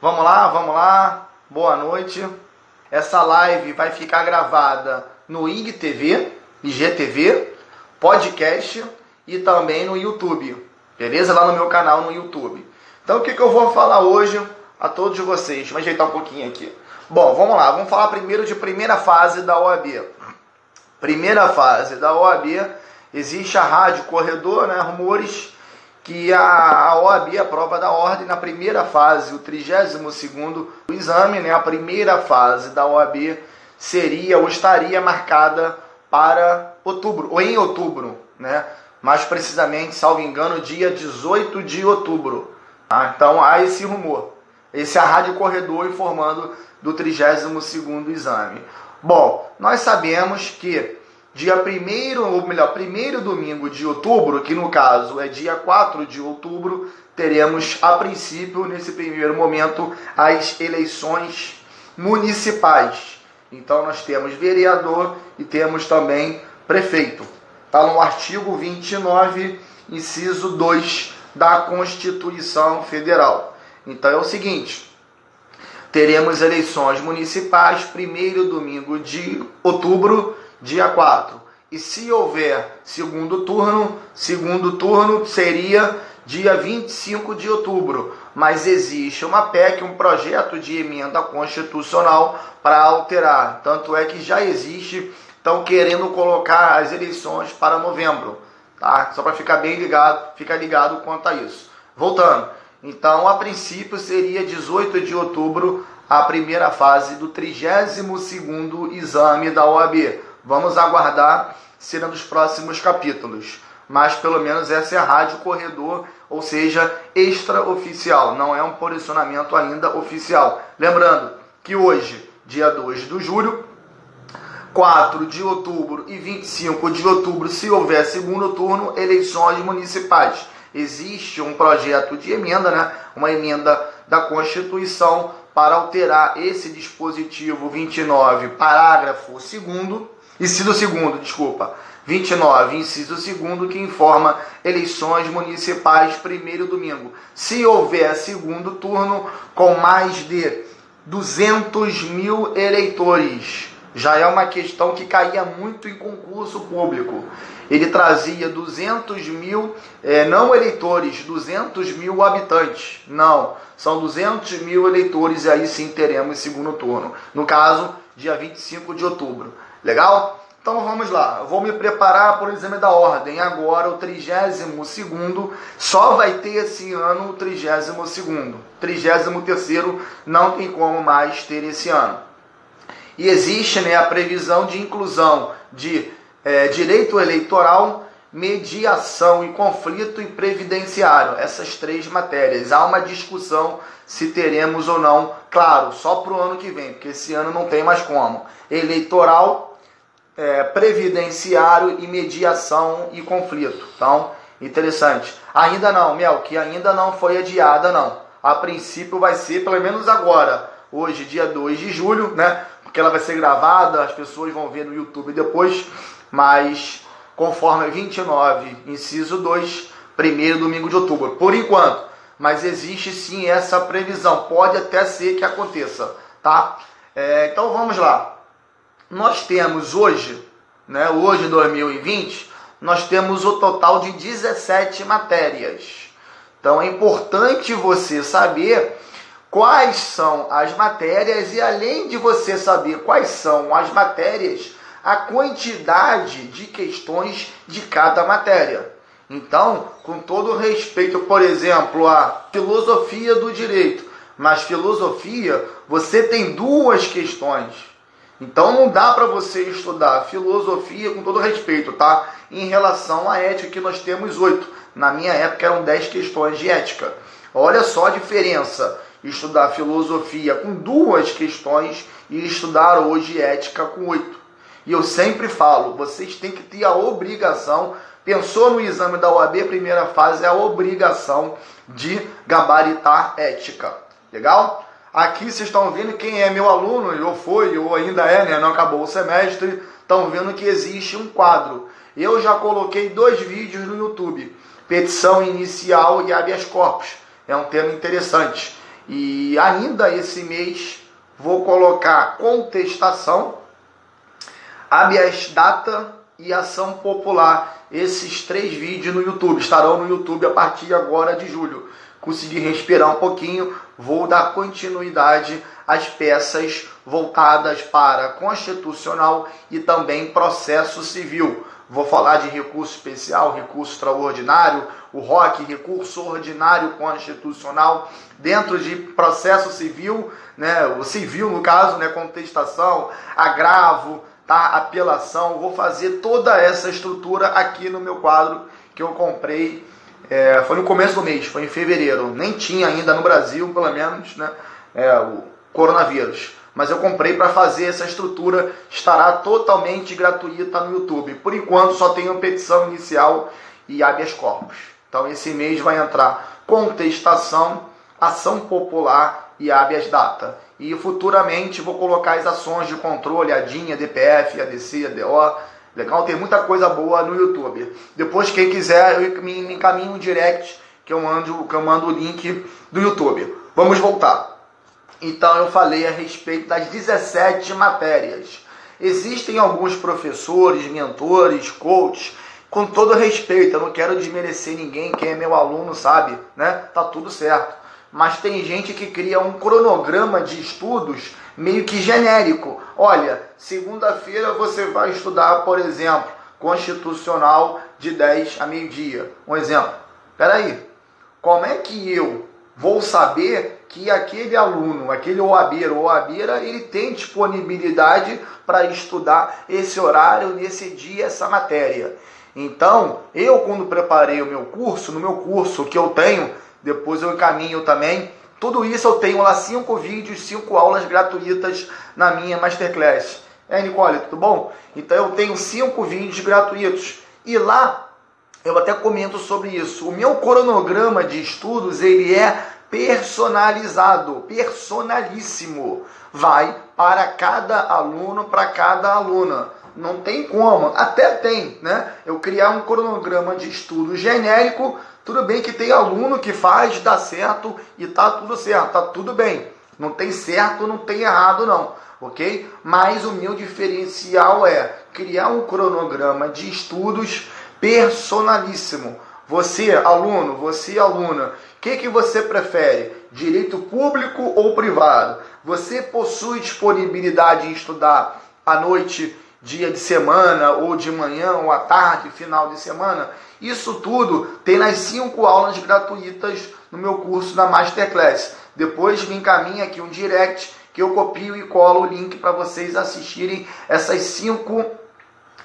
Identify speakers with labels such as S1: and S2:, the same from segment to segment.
S1: Vamos lá, vamos lá. Boa noite. Essa live vai ficar gravada no IGTV, IGTV, podcast e também no YouTube. Beleza? Lá no meu canal no YouTube. Então o que, que eu vou falar hoje a todos vocês? Vou ajeitar um pouquinho aqui. Bom, vamos lá. Vamos falar primeiro de primeira fase da OAB. Primeira fase da OAB, existe a rádio corredor, né? Rumores que a, OAB, a prova da ordem, na primeira fase, o 32º exame, né, a primeira fase da OAB seria ou estaria marcada para outubro, ou em outubro, né? mais precisamente, salvo engano, dia 18 de outubro. Tá? Então há esse rumor. Esse é a Rádio Corredor informando do 32º exame. Bom, nós sabemos que dia 1 ou melhor, primeiro domingo de outubro, que no caso é dia 4 de outubro, teremos a princípio, nesse primeiro momento, as eleições municipais. Então nós temos vereador e temos também prefeito. Está no artigo 29, inciso 2 da Constituição Federal. Então é o seguinte: teremos eleições municipais, primeiro domingo de outubro dia 4. E se houver segundo turno, segundo turno seria dia 25 de outubro. Mas existe uma PEC, um projeto de emenda constitucional para alterar. Tanto é que já existe, estão querendo colocar as eleições para novembro. Tá? Só para ficar bem ligado, ficar ligado quanto a isso. Voltando. Então, a princípio seria 18 de outubro a primeira fase do 32º exame da OAB. Vamos aguardar serão dos próximos capítulos. Mas pelo menos essa é a rádio corredor, ou seja, extraoficial, não é um posicionamento ainda oficial. Lembrando que hoje, dia 2 de julho, 4 de outubro e 25 de outubro, se houver segundo turno, eleições municipais. Existe um projeto de emenda, né? uma emenda da Constituição para alterar esse dispositivo 29, parágrafo 2 Inciso segundo, desculpa. 29, inciso segundo, que informa eleições municipais primeiro domingo. Se houver segundo turno com mais de 200 mil eleitores, já é uma questão que caía muito em concurso público. Ele trazia 200 mil, é, não eleitores, 200 mil habitantes. Não, são 200 mil eleitores e aí sim teremos segundo turno. No caso, dia 25 de outubro. Legal? Então vamos lá. vou me preparar para o exame da ordem. Agora, o 32 só vai ter esse ano o 32. 33 não tem como mais ter esse ano. E existe né, a previsão de inclusão de é, direito eleitoral, mediação e conflito e previdenciário. Essas três matérias. Há uma discussão se teremos ou não, claro, só para o ano que vem, porque esse ano não tem mais como. Eleitoral, é, previdenciário e mediação e conflito. Então, interessante. Ainda não, Mel, que ainda não foi adiada, não. A princípio vai ser, pelo menos agora, hoje, dia 2 de julho, né? Porque ela vai ser gravada, as pessoas vão ver no YouTube depois, mas conforme 29, inciso 2, primeiro domingo de outubro. Por enquanto, mas existe sim essa previsão. Pode até ser que aconteça, tá? É, então vamos lá. Nós temos hoje, né, hoje 2020, nós temos o total de 17 matérias. Então é importante você saber quais são as matérias e além de você saber quais são as matérias, a quantidade de questões de cada matéria. Então, com todo respeito, por exemplo, à filosofia do direito, mas filosofia, você tem duas questões. Então não dá para você estudar filosofia com todo respeito, tá? Em relação à ética que nós temos oito. Na minha época eram dez questões de ética. Olha só a diferença. Estudar filosofia com duas questões e estudar hoje ética com oito. E eu sempre falo, vocês têm que ter a obrigação Pensou no exame da OAB, primeira fase é a obrigação de gabaritar ética. Legal? Aqui vocês estão vendo quem é meu aluno, ou foi, ou ainda é, né? Não acabou o semestre. Estão vendo que existe um quadro. Eu já coloquei dois vídeos no YouTube: petição inicial e habeas corpus. É um tema interessante. E ainda esse mês vou colocar contestação, habeas data e ação popular. Esses três vídeos no YouTube estarão no YouTube a partir agora de julho. Consegui respirar um pouquinho, vou dar continuidade às peças voltadas para constitucional e também processo civil. Vou falar de recurso especial, recurso extraordinário, o ROC, recurso ordinário constitucional, dentro de processo civil, né, o civil no caso, né, contestação, agravo, tá, apelação. Vou fazer toda essa estrutura aqui no meu quadro que eu comprei. É, foi no começo do mês, foi em fevereiro. Nem tinha ainda no Brasil, pelo menos, né, é, o coronavírus mas eu comprei para fazer essa estrutura, estará totalmente gratuita no YouTube. Por enquanto só tenho petição inicial e habeas corpus. Então esse mês vai entrar contestação, ação popular e habeas data. E futuramente vou colocar as ações de controle, a DIN, a DPF, a DC, a DO. Legal, tem muita coisa boa no YouTube. Depois, quem quiser, eu me encaminho um direct que eu mando, que eu mando o link do YouTube. Vamos voltar. Então eu falei a respeito das 17 matérias. Existem alguns professores, mentores, coaches, com todo respeito, eu não quero desmerecer ninguém, quem é meu aluno sabe, né? Tá tudo certo. Mas tem gente que cria um cronograma de estudos meio que genérico. Olha, segunda-feira você vai estudar, por exemplo, constitucional de 10 a meio-dia. Um exemplo. Peraí, como é que eu vou saber que aquele aluno, aquele OABeiro ou OABeira, ele tem disponibilidade para estudar esse horário, nesse dia, essa matéria. Então, eu quando preparei o meu curso, no meu curso que eu tenho, depois eu encaminho também, tudo isso eu tenho lá cinco vídeos, cinco aulas gratuitas na minha Masterclass. É, Nicole, tudo bom? Então eu tenho cinco vídeos gratuitos. E lá eu até comento sobre isso. O meu cronograma de estudos, ele é personalizado, personalíssimo. Vai para cada aluno, para cada aluna. Não tem como, até tem, né? Eu criar um cronograma de estudo genérico, tudo bem que tem aluno que faz, dá certo e tá tudo certo, tá tudo bem. Não tem certo, não tem errado não, ok? Mas o meu diferencial é criar um cronograma de estudos personalíssimo. Você, aluno, você, aluna, o que, que você prefere? Direito público ou privado? Você possui disponibilidade em estudar à noite, dia de semana, ou de manhã, ou à tarde, final de semana? Isso tudo tem nas cinco aulas gratuitas no meu curso da Masterclass. Depois me encaminha aqui um direct que eu copio e colo o link para vocês assistirem essas cinco,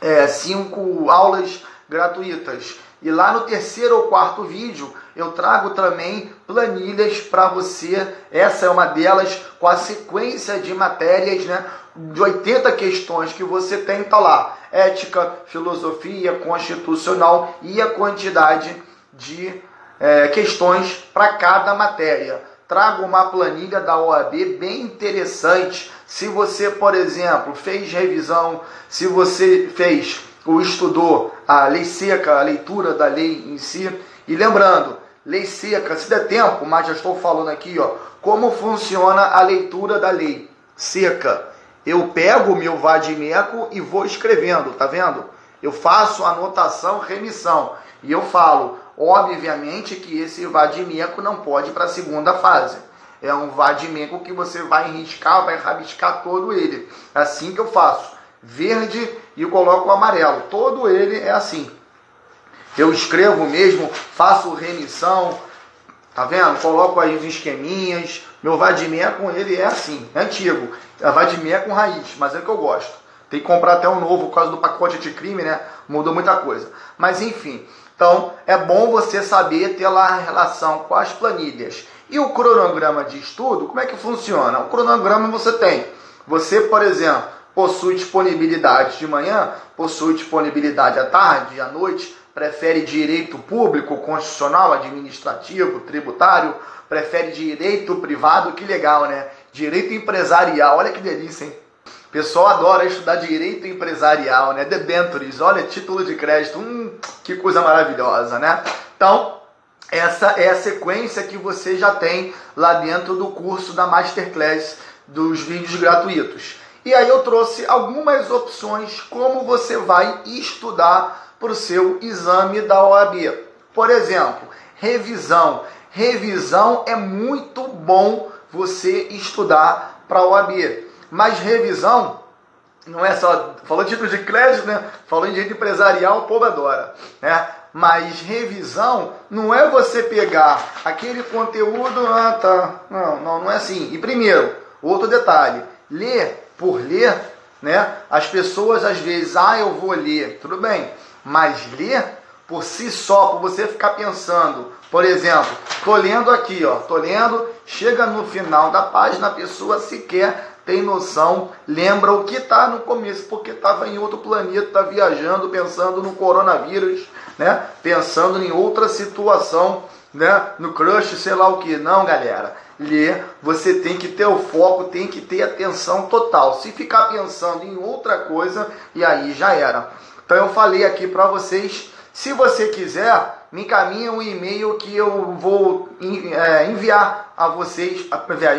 S1: é, cinco aulas gratuitas. E lá no terceiro ou quarto vídeo eu trago também planilhas para você. Essa é uma delas com a sequência de matérias, né? De 80 questões que você tem, tá lá. Ética, filosofia, constitucional e a quantidade de é, questões para cada matéria. Trago uma planilha da OAB bem interessante. Se você, por exemplo, fez revisão, se você fez ou estudou a lei seca, a leitura da lei em si. E lembrando, lei seca, se der tempo, mas já estou falando aqui, ó, como funciona a leitura da lei seca. Eu pego o meu vadimeco e vou escrevendo, tá vendo? Eu faço anotação, remissão. E eu falo, obviamente que esse vadimeco não pode para a segunda fase. É um vadimeco que você vai riscar, vai rabiscar todo ele. É assim que eu faço verde e coloco o amarelo. Todo ele é assim. Eu escrevo mesmo, faço remissão, tá vendo? Coloco aí os esqueminhas. Meu vadimé com ele é assim, é antigo. É vadimé com raiz, mas é o que eu gosto. Tem que comprar até um novo por causa do pacote de crime, né? Mudou muita coisa. Mas enfim, então é bom você saber ter lá a relação com as planilhas. E o cronograma de estudo, como é que funciona? O cronograma você tem. Você, por exemplo, possui disponibilidade de manhã, possui disponibilidade à tarde, à noite, prefere direito público, constitucional, administrativo, tributário, prefere direito privado, que legal, né? Direito empresarial, olha que delícia, hein? Pessoal adora estudar direito empresarial, né? Debentures, olha, título de crédito, hum, que coisa maravilhosa, né? Então, essa é a sequência que você já tem lá dentro do curso da Masterclass dos vídeos gratuitos. E aí eu trouxe algumas opções como você vai estudar para o seu exame da OAB. Por exemplo, revisão. Revisão é muito bom você estudar para a OAB. Mas revisão não é só. Falou de título de crédito, né? Falou em direito empresarial, o povo adora. Né? Mas revisão não é você pegar aquele conteúdo. Ah, tá. Não, não, não é assim. E primeiro, outro detalhe: ler por ler, né? As pessoas às vezes, ah, eu vou ler, tudo bem, mas ler por si só, por você ficar pensando, por exemplo, tô lendo aqui, ó, tô lendo, chega no final da página, a pessoa sequer tem noção, lembra o que está no começo, porque estava em outro planeta, tá viajando, pensando no coronavírus, né? Pensando em outra situação, né? No crush, sei lá o que. Não, galera ler, você tem que ter o foco, tem que ter atenção total. Se ficar pensando em outra coisa, e aí já era. Então eu falei aqui para vocês, se você quiser, me encaminha um e-mail que eu vou é, enviar a vocês,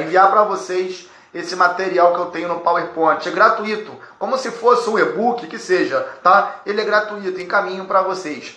S1: enviar para vocês esse material que eu tenho no PowerPoint. É gratuito, como se fosse um e-book que seja, tá? Ele é gratuito, encaminho para vocês.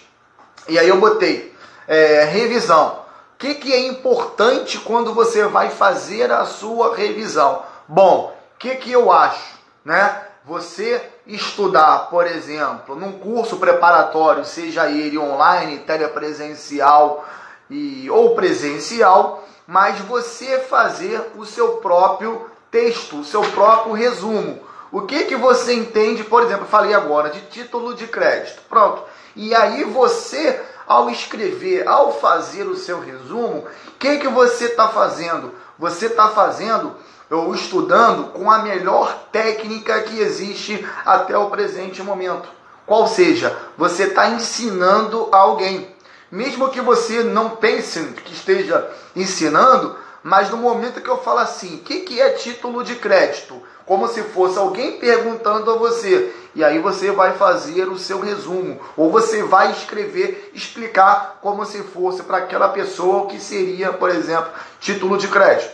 S1: E aí eu botei é, revisão o que, que é importante quando você vai fazer a sua revisão? Bom, o que, que eu acho? Né? Você estudar, por exemplo, num curso preparatório, seja ele online, telepresencial e, ou presencial, mas você fazer o seu próprio texto, o seu próprio resumo. O que, que você entende, por exemplo, falei agora de título de crédito. Pronto. E aí você ao escrever, ao fazer o seu resumo, o que, que você está fazendo? Você está fazendo ou estudando com a melhor técnica que existe até o presente momento. Qual seja, você está ensinando a alguém. Mesmo que você não pense que esteja ensinando, mas no momento que eu falo assim, o que, que é título de crédito? Como se fosse alguém perguntando a você. E aí você vai fazer o seu resumo. Ou você vai escrever, explicar como se fosse para aquela pessoa o que seria, por exemplo, título de crédito.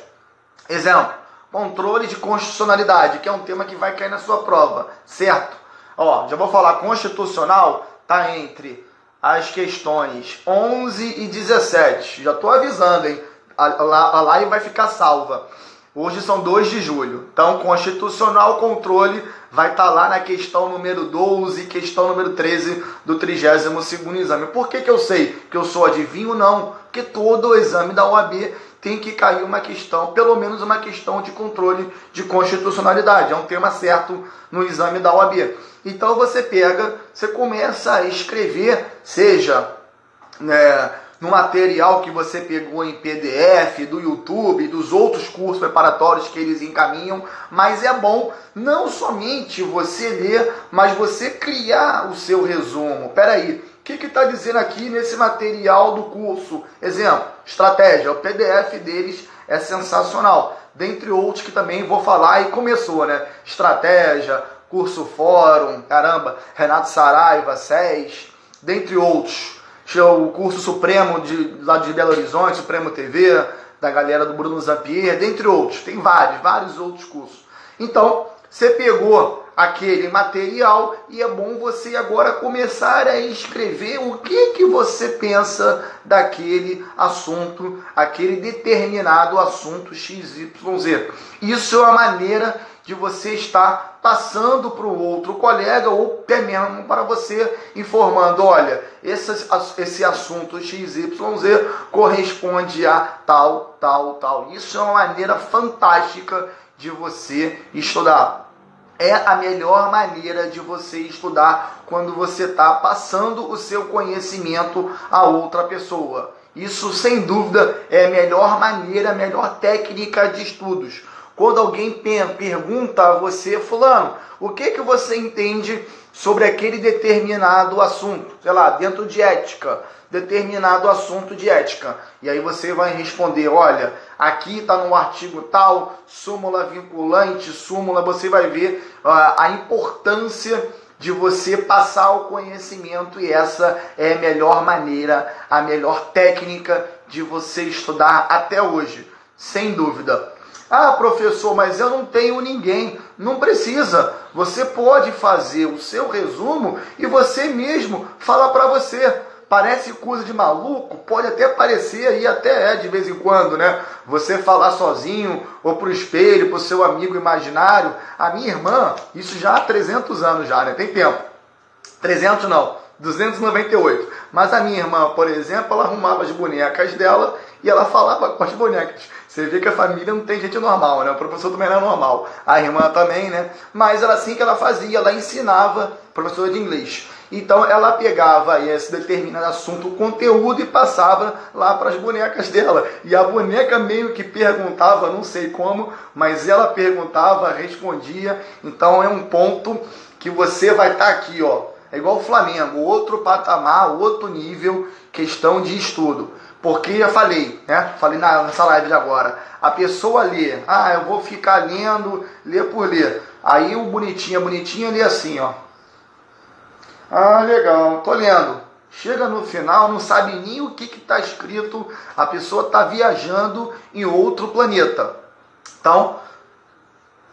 S1: Exemplo, controle de constitucionalidade, que é um tema que vai cair na sua prova, certo? Ó, já vou falar, constitucional está entre as questões 11 e 17. Já estou avisando, hein? a, live vai ficar salva. Hoje são 2 de julho. Então, constitucional controle vai estar tá lá na questão número 12, questão número 13 do 32 exame. Por que, que eu sei que eu sou adivinho? Não. Porque todo exame da OAB tem que cair uma questão, pelo menos uma questão de controle de constitucionalidade. É um tema certo no exame da OAB. Então você pega, você começa a escrever, seja. Né, no material que você pegou em PDF, do YouTube, dos outros cursos preparatórios que eles encaminham, mas é bom não somente você ler, mas você criar o seu resumo. Peraí, o que está dizendo aqui nesse material do curso? Exemplo, estratégia, o PDF deles é sensacional. Dentre outros que também vou falar e começou, né? Estratégia, curso fórum, caramba, Renato Saraiva, SES, dentre outros o curso Supremo de, lá de Belo Horizonte, Supremo TV, da galera do Bruno Zampier, dentre outros. Tem vários, vários outros cursos. Então, você pegou aquele material e é bom você agora começar a escrever o que, que você pensa daquele assunto, aquele determinado assunto XYZ. Isso é uma maneira de você estar passando para o outro colega ou até mesmo para você informando, olha, esse, esse assunto XYZ corresponde a tal, tal, tal. Isso é uma maneira fantástica de você estudar. É a melhor maneira de você estudar quando você está passando o seu conhecimento a outra pessoa. Isso, sem dúvida, é a melhor maneira, a melhor técnica de estudos quando alguém pergunta a você, fulano, o que, que você entende sobre aquele determinado assunto, sei lá, dentro de ética, determinado assunto de ética. E aí você vai responder, olha, aqui está no artigo tal, súmula vinculante, súmula, você vai ver uh, a importância de você passar o conhecimento e essa é a melhor maneira, a melhor técnica de você estudar até hoje, sem dúvida. Ah, professor, mas eu não tenho ninguém. Não precisa. Você pode fazer o seu resumo e você mesmo fala para você. Parece coisa de maluco, pode até parecer e até é de vez em quando, né? Você falar sozinho ou pro espelho, pro seu amigo imaginário. A minha irmã, isso já há 300 anos já, né? Tem tempo. 300 não, 298. Mas a minha irmã, por exemplo, ela arrumava as bonecas dela e ela falava com as bonecas. Você vê que a família não tem gente normal, né? O professor também era normal. A irmã também, né? Mas era assim que ela fazia, ela ensinava professora de inglês. Então ela pegava esse determinado assunto, o conteúdo e passava lá para as bonecas dela. E a boneca meio que perguntava, não sei como, mas ela perguntava, respondia. Então é um ponto que você vai estar tá aqui, ó. É igual o Flamengo, outro patamar, outro nível, questão de estudo. Porque eu falei, né? Falei nessa live de agora. A pessoa lê, ah, eu vou ficar lendo, ler por ler. Aí o bonitinho, a bonitinha lê assim, ó. Ah, legal, tô lendo. Chega no final, não sabe nem o que está escrito, a pessoa está viajando em outro planeta. Então,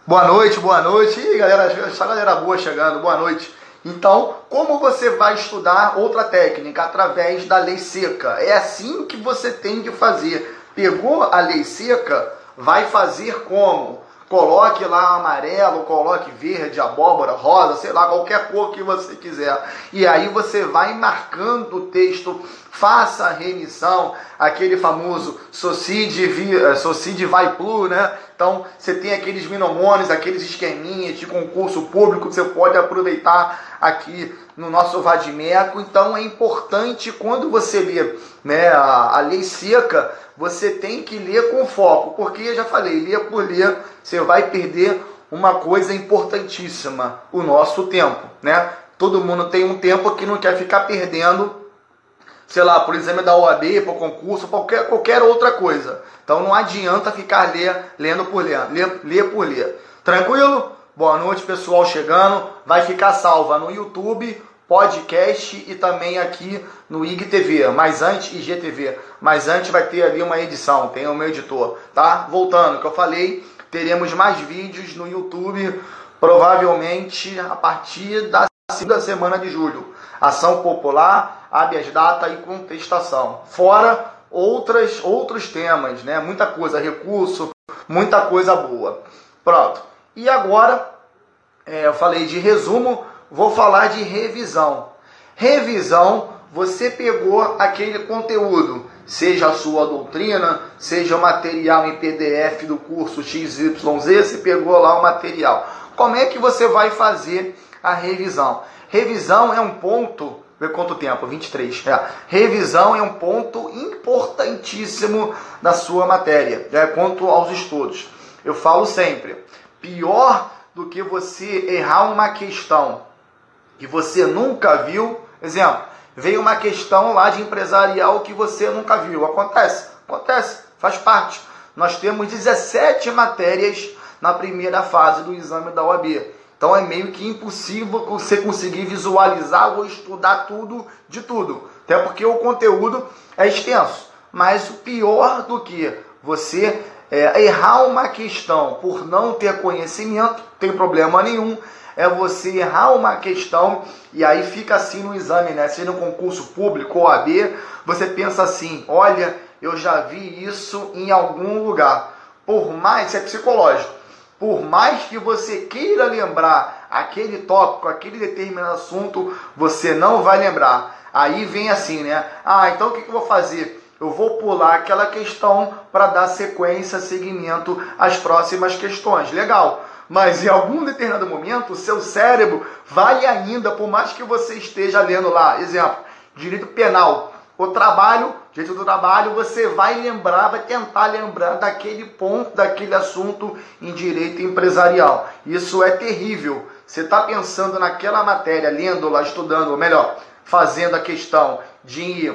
S1: boa noite, boa noite. Ih, galera, essa galera boa chegando, boa noite. Então, como você vai estudar outra técnica? Através da lei seca. É assim que você tem que fazer. Pegou a lei seca, vai fazer como? Coloque lá amarelo, coloque verde, abóbora, rosa, sei lá, qualquer cor que você quiser. E aí você vai marcando o texto, faça a remissão, aquele famoso Socide, eh, Socide Vai Plus, né? Então você tem aqueles minomônios, aqueles esqueminhas de concurso público que você pode aproveitar aqui no nosso Vadimeco. Então é importante quando você lê né, a, a lei seca, você tem que ler com foco, porque eu já falei, ler por ler, você vai perder uma coisa importantíssima, o nosso tempo, né? Todo mundo tem um tempo que não quer ficar perdendo, sei lá, por exame da OAB, por concurso, qualquer, qualquer outra coisa. Então não adianta ficar lendo por ler, ler por ler. Tranquilo? Boa noite, pessoal chegando. Vai ficar salva no YouTube podcast e também aqui no IGTV, mas antes IGTV, mas antes vai ter ali uma edição, tem o meu editor, tá? Voltando, que eu falei, teremos mais vídeos no YouTube, provavelmente a partir da segunda semana de julho. Ação popular, habeas data e contestação. Fora outras outros temas, né? Muita coisa, recurso, muita coisa boa. Pronto. E agora é, eu falei de resumo vou falar de revisão. Revisão, você pegou aquele conteúdo, seja a sua doutrina, seja o material em PDF do curso XYZ, você pegou lá o material. Como é que você vai fazer a revisão? Revisão é um ponto, vê quanto tempo? 23. É. Revisão é um ponto importantíssimo da sua matéria, é, quanto aos estudos. Eu falo sempre, pior do que você errar uma questão que você nunca viu. Exemplo, veio uma questão lá de empresarial que você nunca viu. Acontece, acontece, faz parte. Nós temos 17 matérias na primeira fase do exame da OAB. Então é meio que impossível você conseguir visualizar ou estudar tudo de tudo. Até porque o conteúdo é extenso. Mas o pior do que você é, errar uma questão por não ter conhecimento, tem problema nenhum é você errar uma questão e aí fica assim no exame, né? Seja no concurso público ou AB, você pensa assim: olha, eu já vi isso em algum lugar. Por mais, isso é psicológico, por mais que você queira lembrar aquele tópico, aquele determinado assunto, você não vai lembrar. Aí vem assim, né? Ah, então o que eu vou fazer? Eu vou pular aquela questão para dar sequência, seguimento às próximas questões. Legal mas em algum determinado momento o seu cérebro vale ainda, por mais que você esteja lendo lá, exemplo, direito penal, o trabalho, direito do trabalho, você vai lembrar, vai tentar lembrar daquele ponto, daquele assunto em direito empresarial. Isso é terrível. Você está pensando naquela matéria, lendo lá, estudando, ou melhor, fazendo a questão de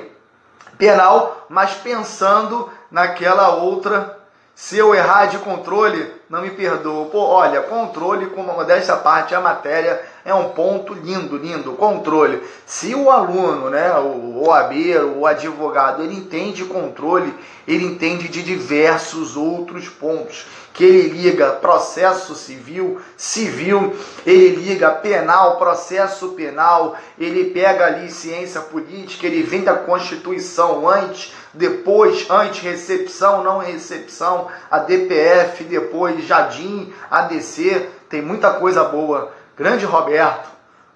S1: penal, mas pensando naquela outra Se eu errar de controle, não me perdoa. Pô, olha, controle, com uma modéstia parte, a matéria é um ponto lindo, lindo. Controle. Se o aluno, né, o OAB, o advogado, ele entende controle, ele entende de diversos outros pontos que ele liga processo civil, civil, ele liga penal, processo penal, ele pega ali ciência política, ele vem da Constituição antes, depois, antes, recepção, não recepção, a DPF, depois Jardim, ADC, tem muita coisa boa. Grande Roberto,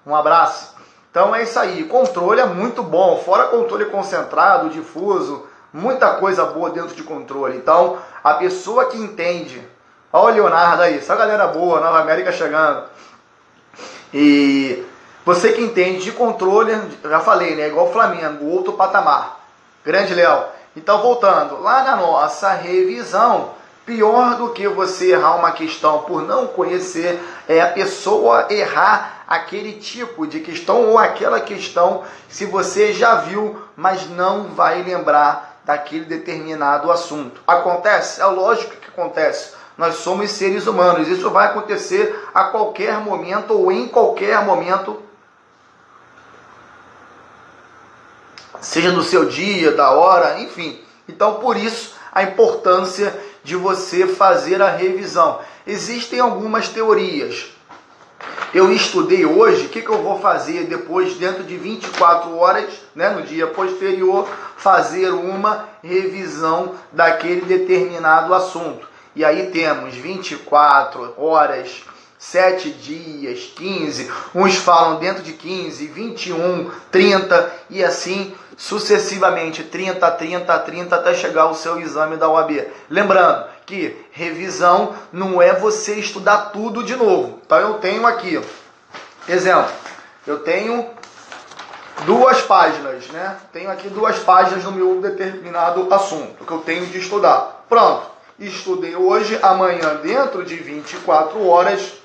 S1: um abraço. Então é isso aí, controle é muito bom, fora controle concentrado, difuso, muita coisa boa dentro de controle. Então, a pessoa que entende Olha o Leonardo aí, só galera boa, Nova América chegando. E você que entende de controle, já falei, né? Igual Flamengo, outro patamar. Grande Léo. Então, voltando, lá na nossa revisão, pior do que você errar uma questão por não conhecer é a pessoa errar aquele tipo de questão ou aquela questão se você já viu, mas não vai lembrar daquele determinado assunto. Acontece? É lógico que acontece. Nós somos seres humanos. Isso vai acontecer a qualquer momento ou em qualquer momento. Seja no seu dia, da hora, enfim. Então, por isso, a importância de você fazer a revisão. Existem algumas teorias. Eu estudei hoje, o que, que eu vou fazer depois, dentro de 24 horas, né, no dia posterior, fazer uma revisão daquele determinado assunto. E aí temos 24 horas, 7 dias, 15, uns falam dentro de 15, 21, 30 e assim sucessivamente, 30, 30, 30 até chegar o seu exame da OAB. Lembrando que revisão não é você estudar tudo de novo. Então eu tenho aqui, exemplo, eu tenho duas páginas, né? Tenho aqui duas páginas no meu determinado assunto que eu tenho de estudar. Pronto estudei hoje, amanhã, dentro de 24 horas,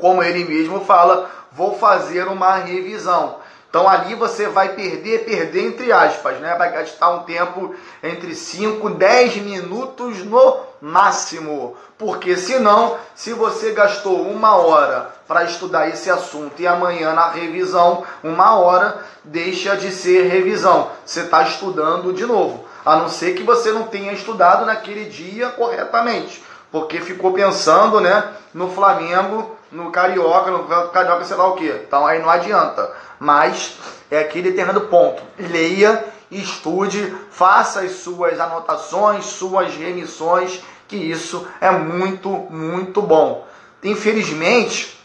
S1: como ele mesmo fala, vou fazer uma revisão. Então ali você vai perder, perder entre aspas, né? Vai gastar um tempo entre 5, 10 minutos no máximo. Porque senão, se você gastou uma hora para estudar esse assunto e amanhã na revisão, uma hora deixa de ser revisão. Você está estudando de novo. A não ser que você não tenha estudado naquele dia corretamente. Porque ficou pensando né, no Flamengo, no Carioca, no Carioca, sei lá o que. Então aí não adianta. Mas é aquele determinado ponto. Leia, estude, faça as suas anotações, suas remissões, que isso é muito, muito bom. Infelizmente,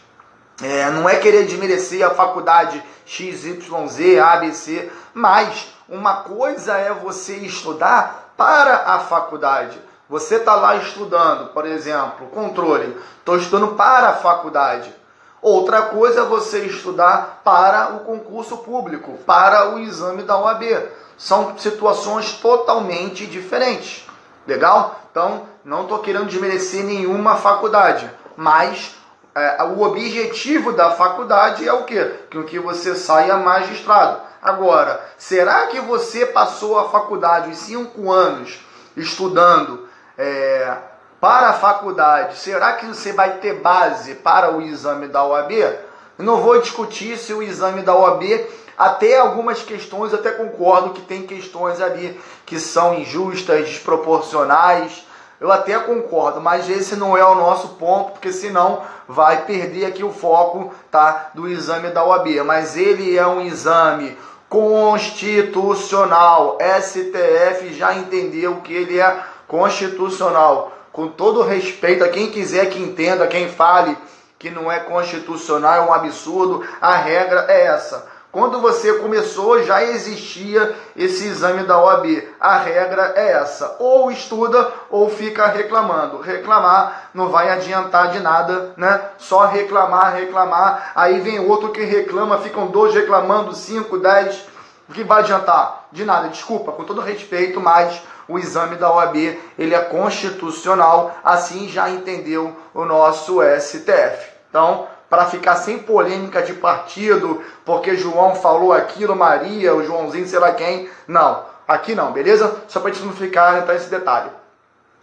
S1: é, não é querer desmerecer a faculdade XYZ, ABC, mas uma coisa é você estudar para a faculdade. Você está lá estudando, por exemplo, controle. Estou estudando para a faculdade. Outra coisa é você estudar para o concurso público, para o exame da OAB. São situações totalmente diferentes. Legal? Então, não estou querendo desmerecer nenhuma faculdade, mas é, o objetivo da faculdade é o quê? Que, que você saia magistrado. Agora, será que você passou a faculdade os cinco anos estudando é, para a faculdade? Será que você vai ter base para o exame da OAB? Não vou discutir se o exame da OAB, até algumas questões, até concordo que tem questões ali que são injustas, desproporcionais. Eu até concordo, mas esse não é o nosso ponto, porque senão vai perder aqui o foco tá, do exame da OAB. Mas ele é um exame constitucional. STF já entendeu que ele é constitucional. Com todo respeito a quem quiser que entenda, quem fale que não é constitucional, é um absurdo, a regra é essa. Quando você começou, já existia esse exame da OAB. A regra é essa: ou estuda ou fica reclamando. Reclamar não vai adiantar de nada, né? Só reclamar, reclamar. Aí vem outro que reclama, ficam dois reclamando, cinco, dez. O que vai adiantar? De nada. Desculpa, com todo respeito, mas o exame da OAB ele é constitucional, assim já entendeu o nosso STF. Então, para ficar sem polêmica de partido, porque João falou aquilo, Maria, o Joãozinho, sei lá quem. Não, aqui não, beleza? Só para a gente não ficar nesse detalhe.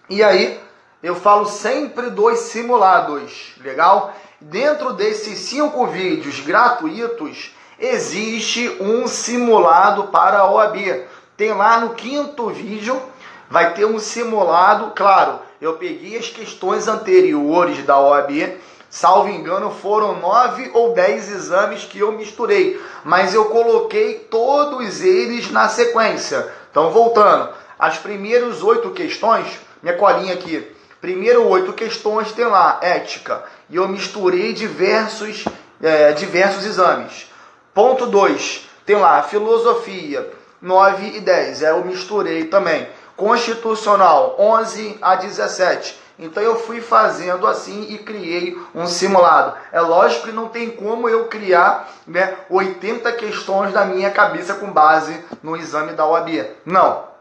S1: E aí, eu falo sempre dos simulados, legal? Dentro desses cinco vídeos gratuitos, existe um simulado para a OAB. Tem lá no quinto vídeo, vai ter um simulado, claro, eu peguei as questões anteriores da OAB, salvo engano, foram nove ou dez exames que eu misturei, mas eu coloquei todos eles na sequência. Então, voltando, as primeiras oito questões, minha colinha aqui, primeiro oito questões tem lá ética, e eu misturei diversos, é, diversos exames. Ponto 2, tem lá filosofia, 9 e 10, é, eu misturei também. Constitucional, 11 a 17. Então eu fui fazendo assim e criei um simulado. É lógico que não tem como eu criar né, 80 questões da minha cabeça com base no exame da OAB. Não.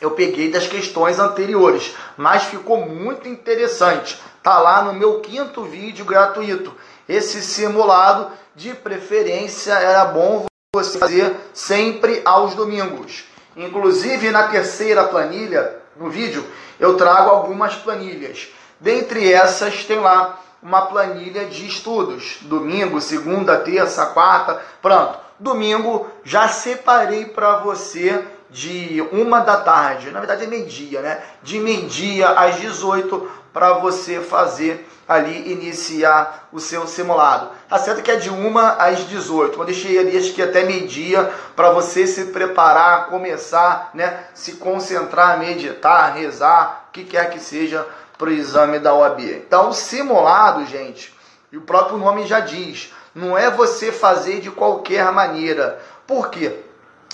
S1: Eu peguei das questões anteriores, mas ficou muito interessante. Tá lá no meu quinto vídeo gratuito. Esse simulado, de preferência, era bom você fazer sempre aos domingos. Inclusive na terceira planilha, no vídeo, eu trago algumas planilhas. Dentre essas tem lá uma planilha de estudos. Domingo, segunda, terça, quarta, pronto. Domingo já separei para você de uma da tarde, na verdade é meio-dia, né? De meio-dia às 18 para você fazer ali iniciar o seu simulado. Tá certo que é de uma às 18. Eu deixei ali acho que até meio-dia para você se preparar, começar, né, se concentrar, meditar, rezar, o que quer que seja para o exame da OAB. Então, simulado, gente, e o próprio nome já diz, não é você fazer de qualquer maneira. Por quê?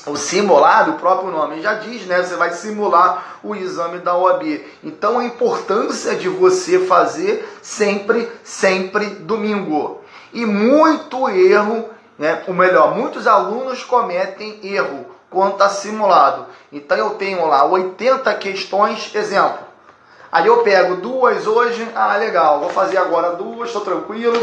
S1: O simulado, o próprio nome já diz, né? Você vai simular o exame da OAB. Então a importância de você fazer sempre, sempre domingo. E muito erro, né? Ou melhor, muitos alunos cometem erro quanto a simulado. Então eu tenho lá 80 questões, exemplo. Aí eu pego duas hoje, ah legal, vou fazer agora duas, estou tranquilo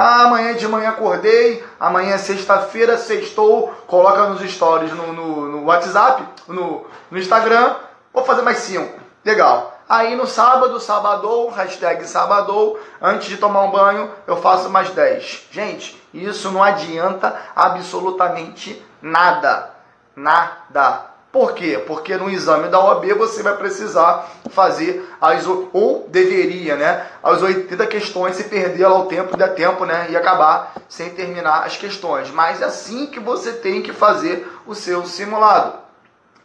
S1: ah, amanhã de manhã acordei, amanhã é sexta-feira, sextou, coloca nos stories no, no, no WhatsApp, no, no, Instagram, vou fazer mais cinco. Legal. Aí no sábado, sabadou, hashtag sabadou, antes de tomar um banho, eu faço mais 10. Gente, isso não adianta absolutamente nada. Nada. Por quê? Porque no exame da OAB você vai precisar fazer as ou deveria, né, as 80 questões se perder ao tempo der tempo, né, e acabar sem terminar as questões. Mas é assim que você tem que fazer o seu simulado.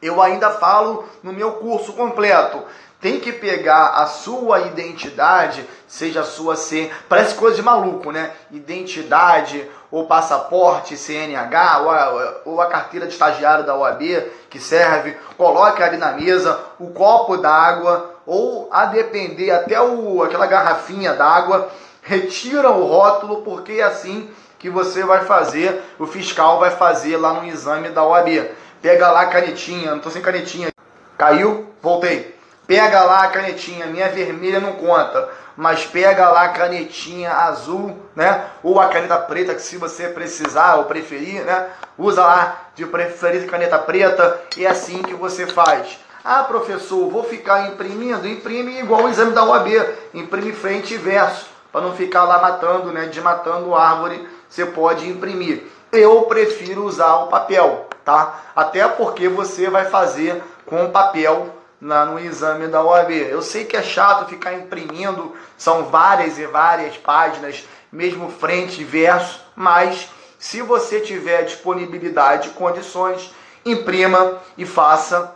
S1: Eu ainda falo no meu curso completo tem que pegar a sua identidade, seja a sua C, parece coisa de maluco, né? Identidade, ou passaporte, CNH, ou a, ou a carteira de estagiário da OAB que serve, coloque ali na mesa o copo d'água, ou a depender até o, aquela garrafinha d'água, retira o rótulo, porque é assim que você vai fazer, o fiscal vai fazer lá no exame da OAB. Pega lá a canetinha, não tô sem canetinha. Caiu? Voltei Pega lá a canetinha, minha vermelha não conta, mas pega lá a canetinha azul, né? Ou a caneta preta, que se você precisar ou preferir, né? Usa lá de preferência caneta preta e é assim que você faz. Ah, professor, vou ficar imprimindo? Imprime igual o exame da UAB, imprime frente e verso, para não ficar lá matando, né? Desmatando árvore, você pode imprimir. Eu prefiro usar o papel, tá? Até porque você vai fazer com papel na, no exame da OAB. Eu sei que é chato ficar imprimindo, são várias e várias páginas, mesmo frente e verso, mas se você tiver disponibilidade e condições, imprima e faça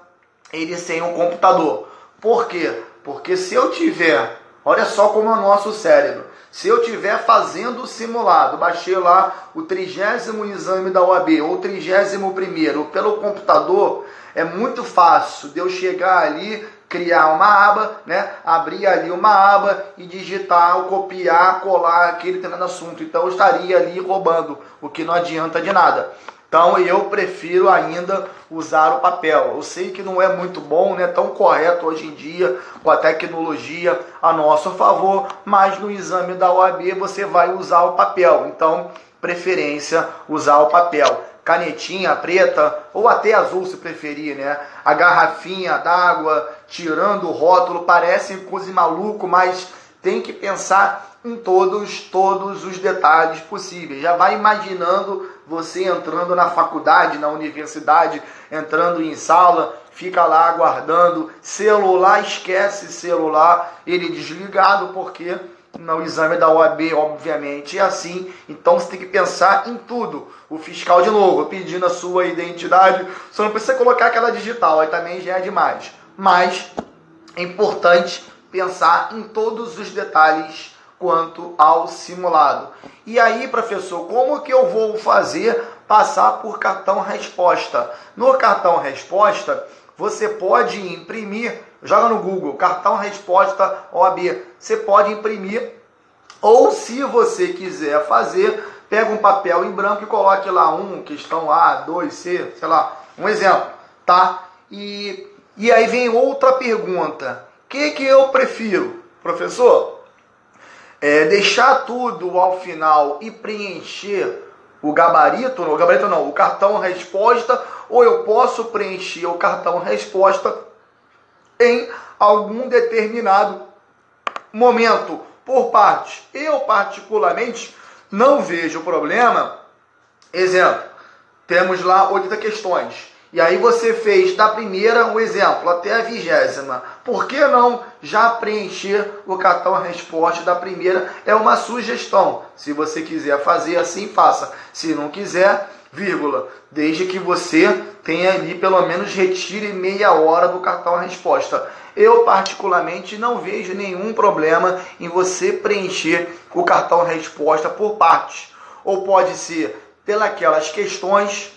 S1: ele sem um computador. Por quê? Porque se eu tiver, olha só como é o nosso cérebro, se eu estiver fazendo o simulado, baixei lá o trigésimo exame da OAB ou o trigésimo primeiro pelo computador, é muito fácil de eu chegar ali, criar uma aba, né? abrir ali uma aba e digitar, copiar, colar aquele determinado assunto. Então eu estaria ali roubando, o que não adianta de nada. Então eu prefiro ainda usar o papel. Eu sei que não é muito bom, né, tão correto hoje em dia com a tecnologia a nosso favor, mas no exame da OAB você vai usar o papel. Então, preferência usar o papel canetinha preta ou até azul se preferir, né? A garrafinha d'água tirando o rótulo, parece coisa maluco, mas tem que pensar em todos, todos os detalhes possíveis. Já vai imaginando você entrando na faculdade, na universidade, entrando em sala, fica lá aguardando, celular, esquece celular, ele desligado, porque no exame da OAB, obviamente, é assim. Então você tem que pensar em tudo. O fiscal, de novo, pedindo a sua identidade, só não precisa colocar aquela digital, aí também já é demais. Mas é importante pensar em todos os detalhes quanto ao simulado. E aí, professor, como que eu vou fazer passar por cartão resposta? No cartão resposta, você pode imprimir, joga no Google, cartão resposta OAB. Você pode imprimir ou se você quiser fazer, pega um papel em branco e coloque lá um, questão A, 2, C, sei lá, um exemplo, tá? E, e aí vem outra pergunta. Que, que eu prefiro, professor? é, deixar tudo ao final e preencher o gabarito, o gabarito não, o cartão resposta, ou eu posso preencher o cartão resposta em algum determinado momento por parte. Eu particularmente não vejo problema. Exemplo, temos lá 80 questões. E aí você fez da primeira um exemplo até a vigésima. Por que não já preencher o cartão resposta da primeira? É uma sugestão. Se você quiser fazer assim, faça. Se não quiser, vírgula. Desde que você tenha ali pelo menos retire meia hora do cartão resposta. Eu particularmente não vejo nenhum problema em você preencher o cartão resposta por partes. Ou pode ser pelas questões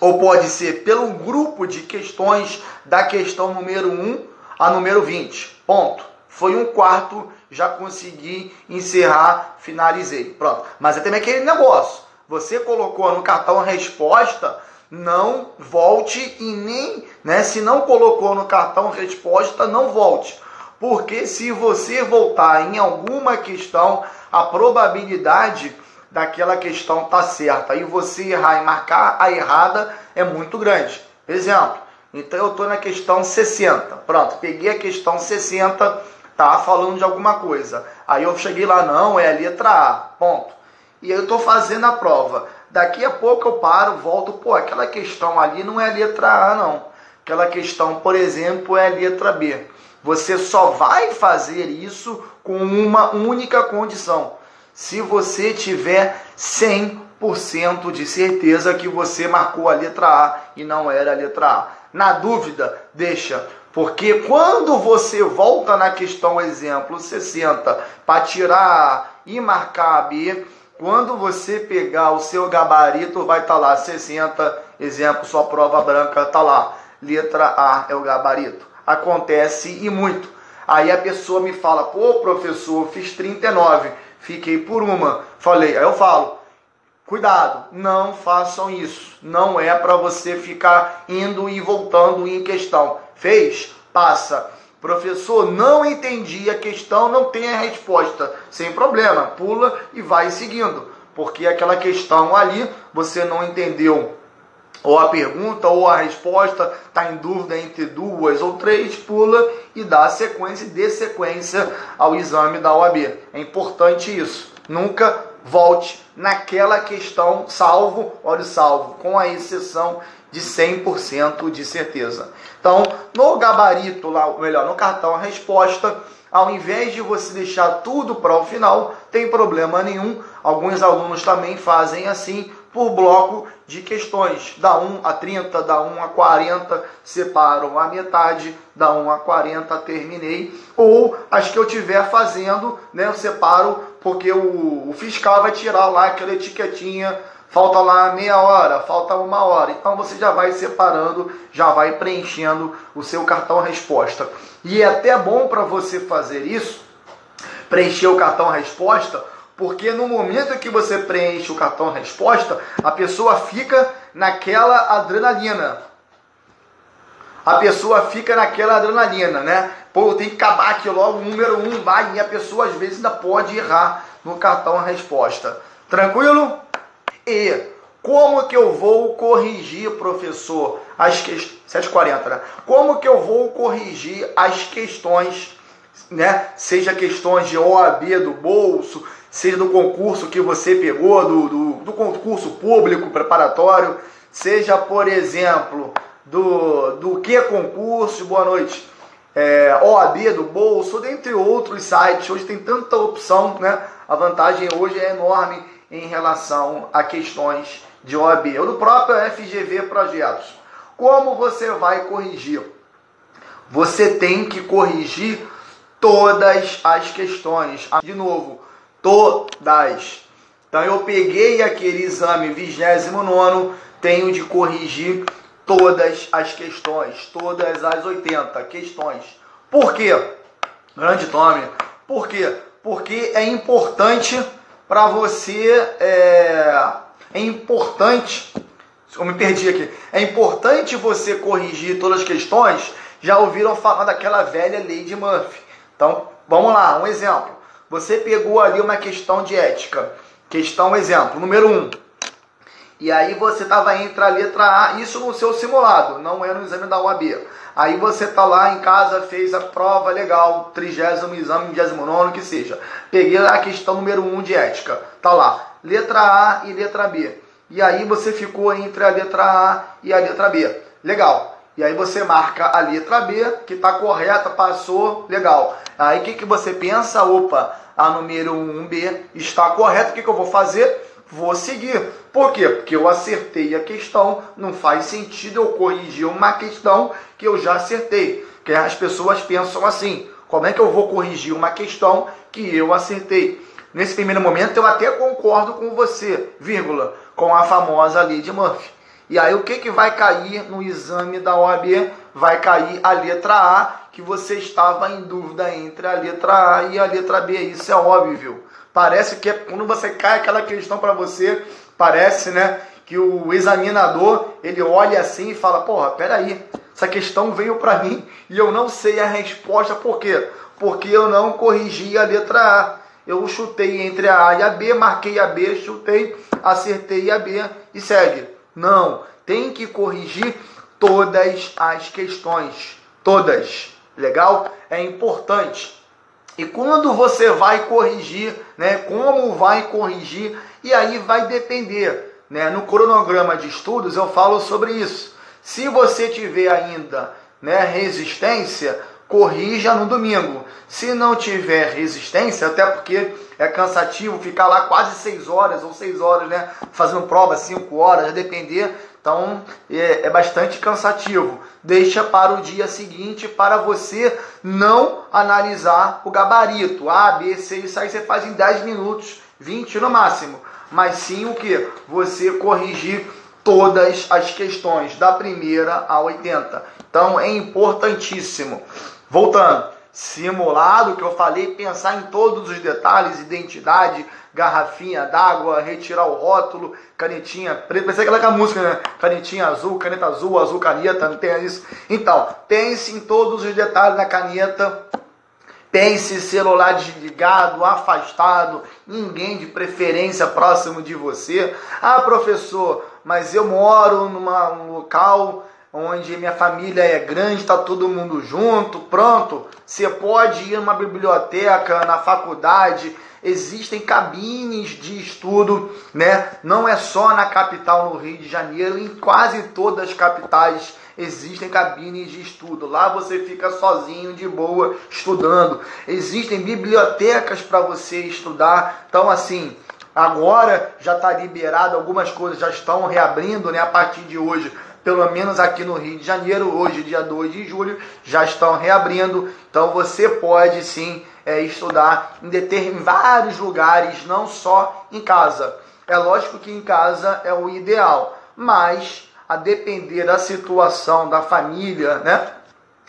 S1: ou pode ser pelo grupo de questões da questão número 1 a número 20. Ponto. Foi um quarto, já consegui encerrar, finalizei. Pronto. Mas é também aquele negócio. Você colocou no cartão a resposta, não volte e nem, né, se não colocou no cartão resposta, não volte. Porque se você voltar em alguma questão, a probabilidade daquela questão tá certa e você errar e marcar a errada é muito grande. Exemplo, então eu estou na questão 60. Pronto, peguei a questão 60, tá falando de alguma coisa. Aí eu cheguei lá, não, é a letra A. Ponto. E eu estou fazendo a prova. Daqui a pouco eu paro, volto, pô, aquela questão ali não é a letra A, não. Aquela questão, por exemplo, é a letra B. Você só vai fazer isso com uma única condição se você tiver 100% de certeza que você marcou a letra A e não era a letra A. Na dúvida, deixa, porque quando você volta na questão exemplo 60 para tirar A e marcar a B, quando você pegar o seu gabarito, vai estar tá lá 60, exemplo, sua prova branca está lá. Letra A é o gabarito. Acontece e muito. Aí a pessoa me fala, pô, professor, fiz 39 fiquei por uma. Falei, aí eu falo, cuidado, não façam isso. Não é para você ficar indo e voltando em questão. Fez? Passa. Professor, não entendi a questão, não tem a resposta. Sem problema, pula e vai seguindo. Porque aquela questão ali você não entendeu ou a pergunta ou a resposta está em dúvida entre duas ou três, pula e dá sequência e dê sequência ao exame da OAB. É importante isso. Nunca volte naquela questão, salvo, olha salvo, com a exceção de 100% de certeza. Então, no gabarito, lá, melhor, no cartão a resposta, ao invés de você deixar tudo para o final, tem problema nenhum. Alguns alunos também fazem assim, por bloco de questões. Da 1 a 30, da 1 a 40, separam a metade, da 1 a 40 terminei. Ou as que eu estiver fazendo, né, eu separo porque o, o fiscal vai tirar lá aquela etiquetinha falta lá meia hora, falta uma hora. Então você já vai separando, já vai preenchendo o seu cartão resposta. E é até bom para você fazer isso, preencher o cartão resposta, porque no momento que você preenche o cartão resposta, a pessoa fica naquela adrenalina. A pessoa fica naquela adrenalina, né? Pô, tem que acabar aqui logo, o número um vai, e a pessoa às vezes ainda pode errar no cartão resposta. Tranquilo? E Como que eu vou corrigir, professor, as questões. 740, né? Como que eu vou corrigir as questões, né? Seja questões de OAB do bolso, seja do concurso que você pegou, do, do, do concurso público preparatório, seja, por exemplo, do, do que concurso, boa noite, é, OAB do bolso, dentre outros sites. Hoje tem tanta opção, né? A vantagem hoje é enorme em relação a questões de OAB ou do próprio FGV Projetos. Como você vai corrigir? Você tem que corrigir todas as questões. De novo, todas. Então eu peguei aquele exame 29, tenho de corrigir todas as questões, todas as 80 questões. Por quê? Grande Tome. Por quê? Porque é importante para você. É, é importante. Eu me perdi aqui. É importante você corrigir todas as questões. Já ouviram falar daquela velha lei de Murphy. Então, vamos lá, um exemplo. Você pegou ali uma questão de ética. Questão, exemplo, número 1. Um. E aí você estava entre a letra A, isso no seu simulado, não é no exame da UAB. Aí você está lá em casa, fez a prova legal, trigésimo exame, vigésimo nono, que seja. Peguei a questão número 1 um de ética. Tá lá, letra A e letra B. E aí você ficou entre a letra A e a letra B. Legal. E aí você marca a letra B, que está correta, passou, legal. Aí o que, que você pensa? Opa, a número 1B está correta, o que, que eu vou fazer? vou seguir. Por quê? Porque eu acertei a questão, não faz sentido eu corrigir uma questão que eu já acertei. Que as pessoas pensam assim: como é que eu vou corrigir uma questão que eu acertei? Nesse primeiro momento eu até concordo com você, vírgula, com a famosa lei de Murphy. E aí o que, que vai cair no exame da OAB? Vai cair a letra A, que você estava em dúvida entre a letra A e a letra B. Isso é óbvio. Parece que é, quando você cai aquela questão para você, parece, né, que o examinador, ele olha assim e fala: "Porra, peraí, essa questão veio para mim e eu não sei a resposta por quê? Porque eu não corrigi a letra A. Eu chutei entre a A e a B, marquei a B, chutei, acertei a B e segue. Não, tem que corrigir todas as questões, todas. Legal? É importante. E quando você vai corrigir, né? Como vai corrigir? E aí vai depender, né? No cronograma de estudos eu falo sobre isso. Se você tiver ainda, né, resistência, corrija no domingo. Se não tiver resistência, até porque é cansativo ficar lá quase 6 horas ou 6 horas, né? Fazendo prova 5 horas, a depender. Então é, é, bastante cansativo. Deixa para o dia seguinte para você não analisar o gabarito. A, B, C, isso aí você faz em 10 minutos, 20 no máximo. Mas sim o que? Você corrigir todas as questões, da primeira a 80. Então é importantíssimo. Voltando, simulado que eu falei, pensar em todos os detalhes, identidade, garrafinha d'água, retirar o rótulo, canetinha preta, pensei aquela música, né? Canetinha azul, caneta azul, azul caneta, não tem isso. Então, pense em todos os detalhes da caneta, pense celular desligado, afastado, ninguém de preferência próximo de você. Ah, professor, mas eu moro num local onde minha família é grande, está todo mundo junto, pronto. Você pode ir numa biblioteca, na faculdade, existem cabines de estudo, né? Não é só na capital, no Rio de Janeiro, em quase todas as capitais existem cabines de estudo. Lá você fica sozinho, de boa, estudando. Existem bibliotecas para você estudar. Então, assim, agora já está liberado, algumas coisas já estão reabrindo, né? A partir de hoje pelo menos aqui no Rio de Janeiro, hoje, dia 2 de julho, já estão reabrindo. Então você pode sim é, estudar em, em vários lugares, não só em casa. É lógico que em casa é o ideal, mas a depender da situação da família, né?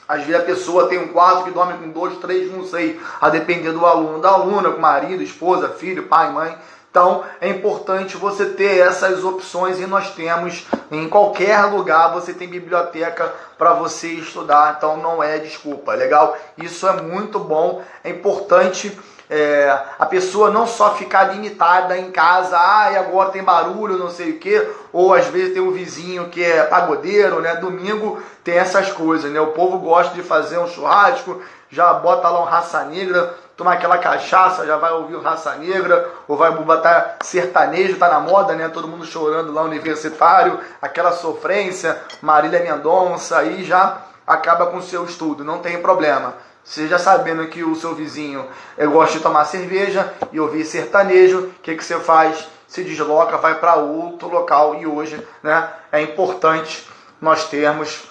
S1: Às vezes a pessoa tem um quarto que dorme com dois, três, não sei, a depender do aluno, da aluna, com marido, esposa, filho, pai, mãe. Então é importante você ter essas opções e nós temos em qualquer lugar você tem biblioteca para você estudar, então não é desculpa, legal? Isso é muito bom, é importante é, a pessoa não só ficar limitada em casa, ah, e agora tem barulho, não sei o que, ou às vezes tem um vizinho que é pagodeiro, né? Domingo tem essas coisas, né? O povo gosta de fazer um churrasco, já bota lá um raça negra, tomar aquela cachaça, já vai ouvir o raça negra, ou vai botar sertanejo, tá na moda, né? Todo mundo chorando lá universitário, aquela sofrência, Marília Mendonça, aí já acaba com o seu estudo, não tem problema. Seja sabendo que o seu vizinho gosta de tomar cerveja e ouvir sertanejo, o que, que você faz? Se desloca, vai para outro local e hoje né, é importante nós termos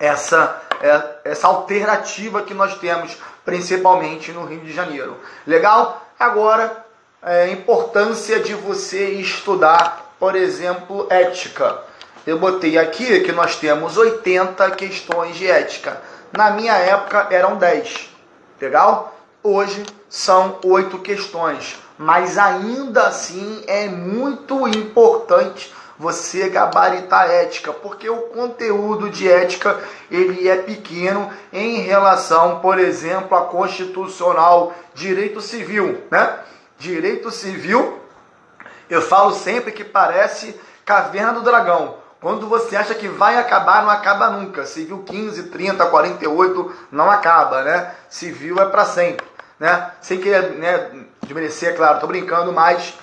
S1: essa, é, essa alternativa que nós temos, principalmente no Rio de Janeiro. Legal? Agora, é, a importância de você estudar, por exemplo, ética. Eu botei aqui que nós temos 80 questões de ética. Na minha época eram 10. Legal? Hoje são 8 questões. Mas ainda assim é muito importante você gabaritar ética, porque o conteúdo de ética ele é pequeno em relação, por exemplo, a constitucional, direito civil, né? Direito civil, eu falo sempre que parece caverna do dragão. Quando você acha que vai acabar, não acaba nunca. Civil 15, 30, 48 não acaba, né? Civil é para sempre, né? Sem querer né, desmerecer, é claro, tô brincando, mas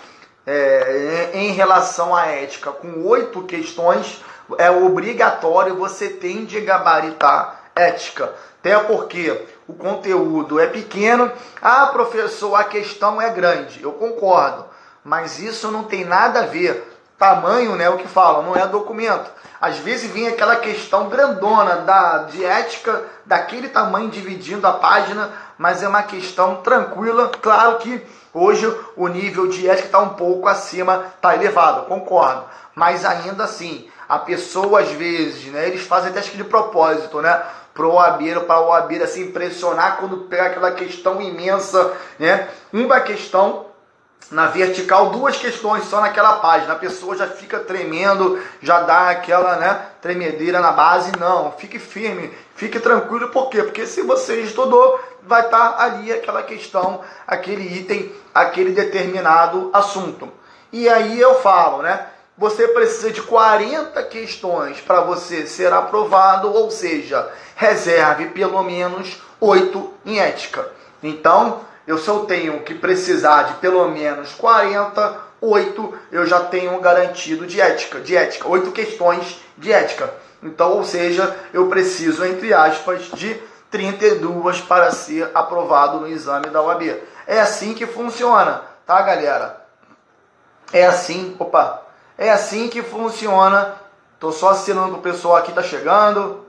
S1: é, em relação à ética, com oito questões, é obrigatório você tem de gabaritar ética. Até porque o conteúdo é pequeno. Ah, professor, a questão é grande. Eu concordo. Mas isso não tem nada a ver tamanho, né, o que falam, não é documento. Às vezes vem aquela questão grandona da, de ética, daquele tamanho dividindo a página, mas é uma questão tranquila. Claro que hoje o nível de ética está um pouco acima, está elevado, concordo. Mas ainda assim, a pessoa às vezes, né, eles fazem até acho que de propósito, né? Pro OAB, para o OAB assim, impressionar quando pega aquela questão imensa, né? Uma questão na vertical duas questões só naquela página. A pessoa já fica tremendo, já dá aquela né, tremedeira na base. Não, fique firme, fique tranquilo. Por quê? Porque se você estudou, vai estar ali aquela questão, aquele item, aquele determinado assunto. E aí eu falo, né? Você precisa de 40 questões para você ser aprovado, ou seja, reserve pelo menos 8 em ética. Então, eu se eu tenho que precisar de pelo menos 48, eu já tenho garantido de ética, de ética, oito questões de ética. Então, ou seja, eu preciso, entre aspas, de 32 para ser aprovado no exame da UAB. É assim que funciona, tá, galera? É assim, opa, é assim que funciona. Tô só assinando pro pessoal aqui tá chegando.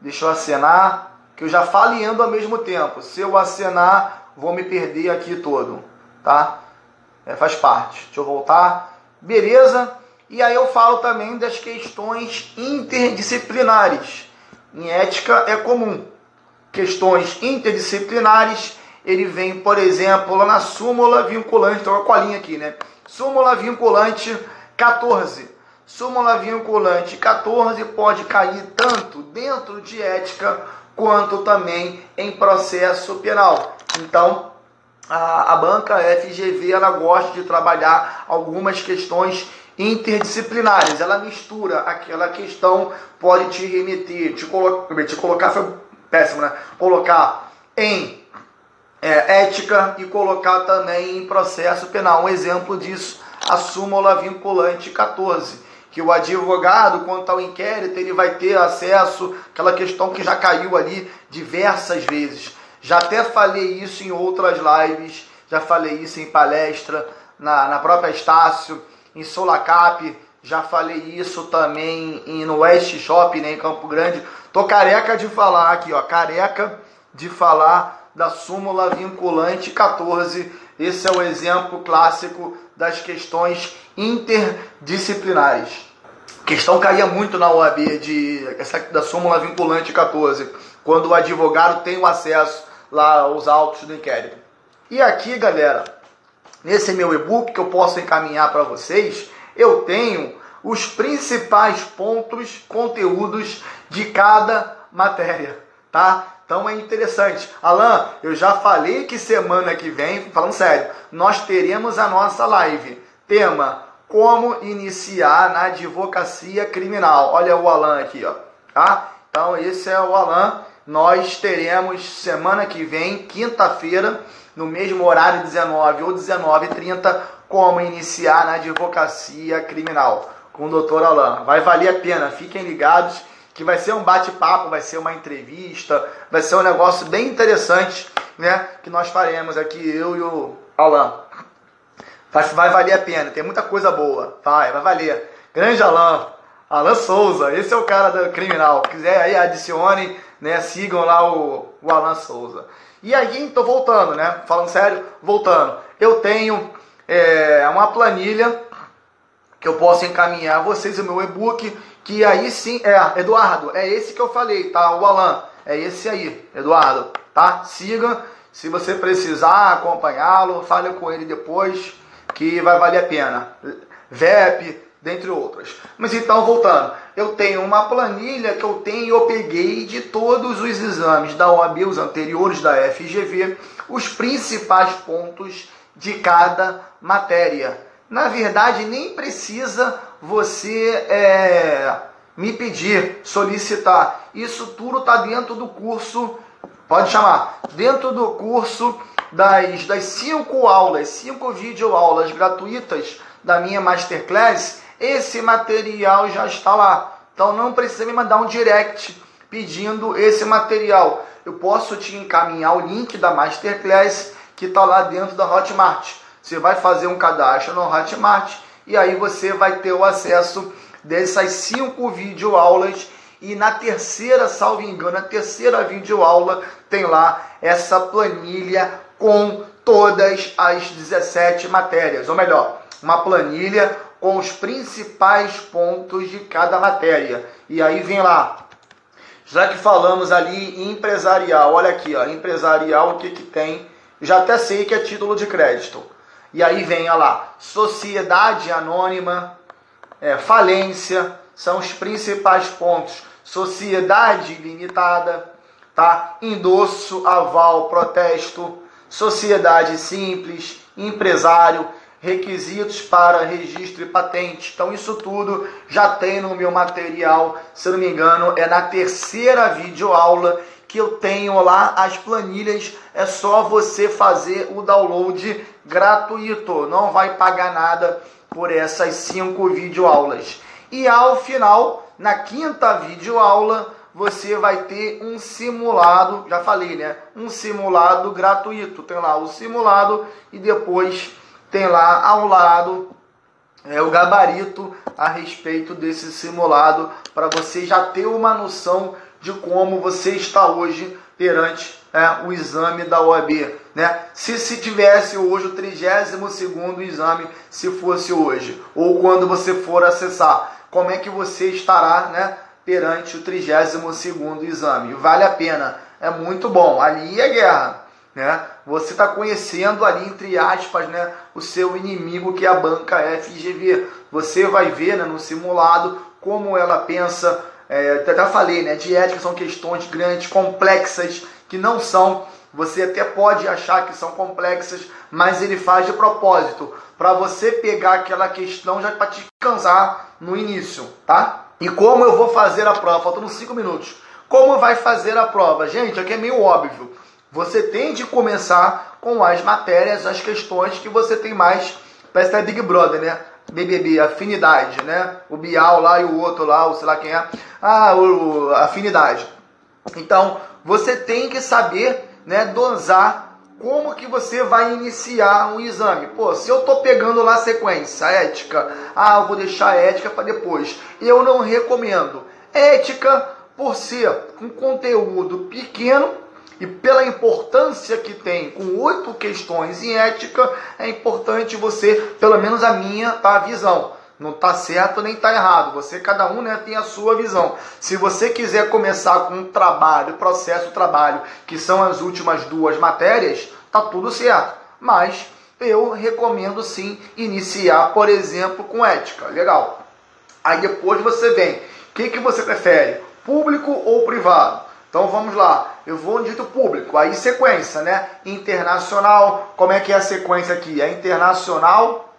S1: Deixa eu acenar, que eu já falo ao mesmo tempo. Se eu acenar, vou me perder aqui todo, tá? É, faz parte. Deixa eu voltar. Beleza? E aí eu falo também das questões interdisciplinares. Em ética é comum. Questões interdisciplinares, ele vem, por exemplo, na súmula vinculante, então a colinha aqui, né? Súmula vinculante 14. Súmula vinculante 14 pode cair tanto dentro de ética quanto também em processo penal. Então, a, a banca FGV ela gosta de trabalhar algumas questões interdisciplinares. Ela mistura aquela questão, pode te remeter, te, colo te colocar, foi péssimo, né? Colocar em é, ética e colocar também em processo penal. Um exemplo disso, a súmula vinculante 14 que o advogado, quanto ao inquérito, ele vai ter acesso àquela questão que já caiu ali diversas vezes. Já até falei isso em outras lives, já falei isso em palestra, na, na própria Estácio, em Solacap, já falei isso também em, no West Shop, né, em Campo Grande. Tô careca de falar aqui, ó, careca de falar da súmula vinculante 14. Esse é o exemplo clássico das questões interdisciplinares. A questão caía muito na OAB de, essa, da súmula vinculante 14, quando o advogado tem o acesso lá os autos do inquérito. E aqui, galera, nesse meu e-book que eu posso encaminhar para vocês, eu tenho os principais pontos, conteúdos de cada matéria, tá? Então é interessante. Alan, eu já falei que semana que vem, falando sério, nós teremos a nossa live. Tema: Como iniciar na advocacia criminal. Olha o Alan aqui, ó. Tá? Então esse é o Alan. Nós teremos semana que vem, quinta-feira, no mesmo horário 19 ou 19h30, como iniciar na advocacia criminal com o doutor Alain. Vai valer a pena, fiquem ligados que vai ser um bate-papo, vai ser uma entrevista, vai ser um negócio bem interessante, né? Que nós faremos aqui, eu e o Alain. Vai, vai valer a pena, tem muita coisa boa, vai, vai valer. Grande Alain, Alain Souza, esse é o cara do criminal. Quiser aí, adicione, né? Sigam lá o, o Alain Souza. E aí, tô voltando, né? Falando sério, voltando. Eu tenho é, uma planilha que eu posso encaminhar a vocês o meu e-book, que aí sim, é, Eduardo, é esse que eu falei, tá? O Alan, é esse aí, Eduardo, tá? Siga, se você precisar acompanhá-lo, fale com ele depois, que vai valer a pena. VEP, dentre outras. Mas então, voltando, eu tenho uma planilha que eu tenho, eu peguei de todos os exames da OAB, os anteriores da FGV, os principais pontos de cada matéria. Na verdade, nem precisa você é, me pedir, solicitar. Isso tudo está dentro do curso, pode chamar, dentro do curso das, das cinco aulas, cinco videoaulas gratuitas da minha Masterclass, esse material já está lá. Então não precisa me mandar um direct pedindo esse material. Eu posso te encaminhar o link da Masterclass que está lá dentro da Hotmart. Você vai fazer um cadastro no Hotmart e aí você vai ter o acesso dessas cinco videoaulas e na terceira, salvo engano, na terceira videoaula tem lá essa planilha com todas as 17 matérias, ou melhor, uma planilha com os principais pontos de cada matéria. E aí vem lá, já que falamos ali empresarial, olha aqui, ó, empresarial, o que que tem? Já até sei que é título de crédito. E aí vem, olha lá, sociedade anônima, é, falência, são os principais pontos. Sociedade limitada, tá? Endosso, aval, protesto, sociedade simples, empresário, requisitos para registro e patente. Então isso tudo já tem no meu material, se não me engano, é na terceira videoaula que eu tenho lá as planilhas, é só você fazer o download gratuito, não vai pagar nada por essas cinco videoaulas. E ao final, na quinta videoaula, você vai ter um simulado, já falei, né? Um simulado gratuito. Tem lá o simulado e depois tem lá ao lado é, o gabarito a respeito desse simulado para você já ter uma noção de como você está hoje perante é, o exame da OAB. Né? Se, se tivesse hoje o 32º exame, se fosse hoje, ou quando você for acessar, como é que você estará né, perante o 32º exame? Vale a pena, é muito bom. Ali é guerra. Né? Você está conhecendo ali, entre aspas, né, o seu inimigo que é a banca FGV. Você vai ver né, no simulado como ela pensa, é, até falei, né, de ética são questões grandes, complexas, que não são. Você até pode achar que são complexas, mas ele faz de propósito, para você pegar aquela questão já para te cansar no início, tá? E como eu vou fazer a prova? Faltando 5 minutos. Como vai fazer a prova? Gente, aqui é meio óbvio. Você tem de começar com as matérias, as questões que você tem mais. Parece até Big Brother, né? BBB, afinidade, né? O Bial lá e o outro lá, o sei lá quem é. Ah, o, afinidade. Então, você tem que saber, né, dosar como que você vai iniciar um exame. Pô, se eu tô pegando lá a sequência, a ética, ah, eu vou deixar a ética para depois. Eu não recomendo. Ética, por ser um conteúdo pequeno, e pela importância que tem, com oito questões em ética, é importante você, pelo menos a minha, tá, a visão. Não está certo nem está errado. Você, cada um, né, tem a sua visão. Se você quiser começar com trabalho, processo trabalho, que são as últimas duas matérias, tá tudo certo. Mas eu recomendo sim iniciar, por exemplo, com ética. Legal. Aí depois você vem. O que, que você prefere? Público ou privado? Então vamos lá, eu vou no dito público, aí sequência, né? Internacional, como é que é a sequência aqui? É internacional,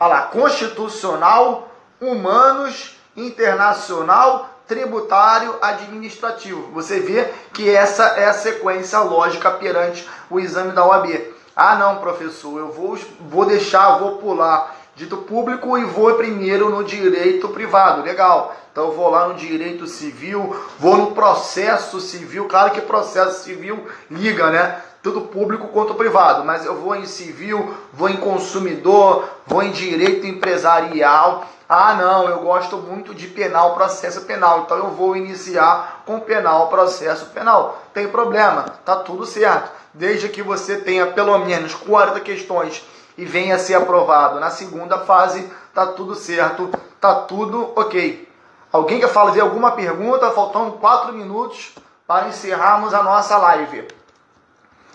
S1: olha lá, constitucional, humanos, internacional, tributário, administrativo. Você vê que essa é a sequência lógica perante o exame da OAB. Ah, não, professor, eu vou, vou deixar, vou pular dito público e vou primeiro no direito privado. Legal. Então eu vou lá no direito civil, vou no processo civil. Claro que processo civil liga, né? Tudo público quanto privado, mas eu vou em civil, vou em consumidor, vou em direito empresarial. Ah, não, eu gosto muito de penal, processo penal, então eu vou iniciar com penal, processo penal. Tem problema, tá tudo certo. Desde que você tenha pelo menos 40 questões e venha a ser aprovado na segunda fase, tá tudo certo, tá tudo ok. Alguém quer fazer alguma pergunta? Faltando 4 minutos para encerrarmos a nossa live.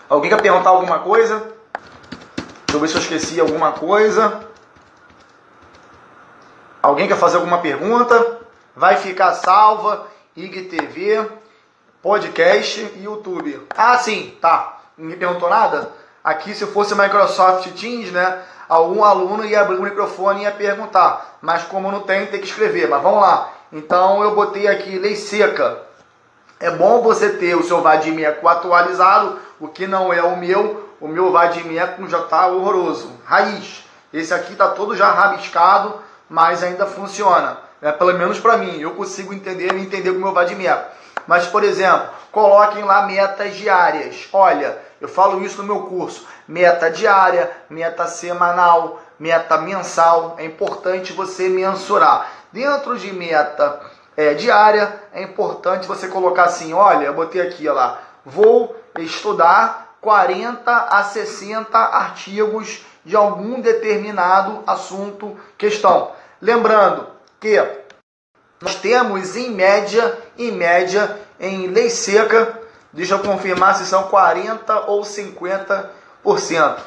S1: Alguém quer perguntar alguma coisa? Deixa eu ver se eu esqueci alguma coisa. Alguém quer fazer alguma pergunta? Vai ficar salva, IGTV, podcast e YouTube. Ah, sim, tá. Ninguém perguntou nada? Aqui, se fosse Microsoft Teams, né? Algum aluno ia abrir o microfone e ia perguntar. Mas como não tem, tem que escrever. Mas vamos lá. Então eu botei aqui lei seca. É bom você ter o seu Vadimeco atualizado, o que não é o meu. O meu Vadimeco já está horroroso. Raiz. Esse aqui está todo já rabiscado, mas ainda funciona. É, pelo menos para mim. Eu consigo entender e entender com o meu Vadimeco. Mas, por exemplo, coloquem lá metas diárias. Olha, eu falo isso no meu curso. Meta diária, meta semanal, meta mensal. É importante você mensurar. Dentro de meta é, diária, é importante você colocar assim: olha, eu botei aqui, lá, vou estudar 40 a 60 artigos de algum determinado assunto, questão. Lembrando que nós temos em média, em média, em lei seca, deixa eu confirmar se são 40 ou 50%.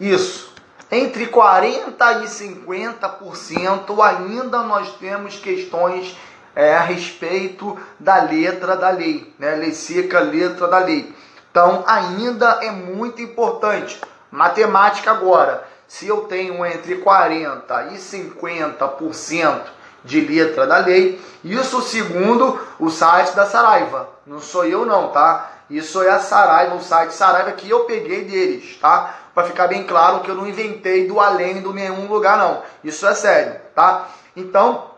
S1: Isso. Entre 40% e 50% ainda nós temos questões é, a respeito da letra da lei, né? Lei seca, letra da lei. Então, ainda é muito importante. Matemática agora, se eu tenho entre 40 e 50% de letra da lei, isso segundo o site da Saraiva. Não sou eu não, tá? Isso é a Saraiva, o site Saraiva que eu peguei deles, tá? Para ficar bem claro que eu não inventei do além do nenhum lugar não. Isso é sério, tá? Então,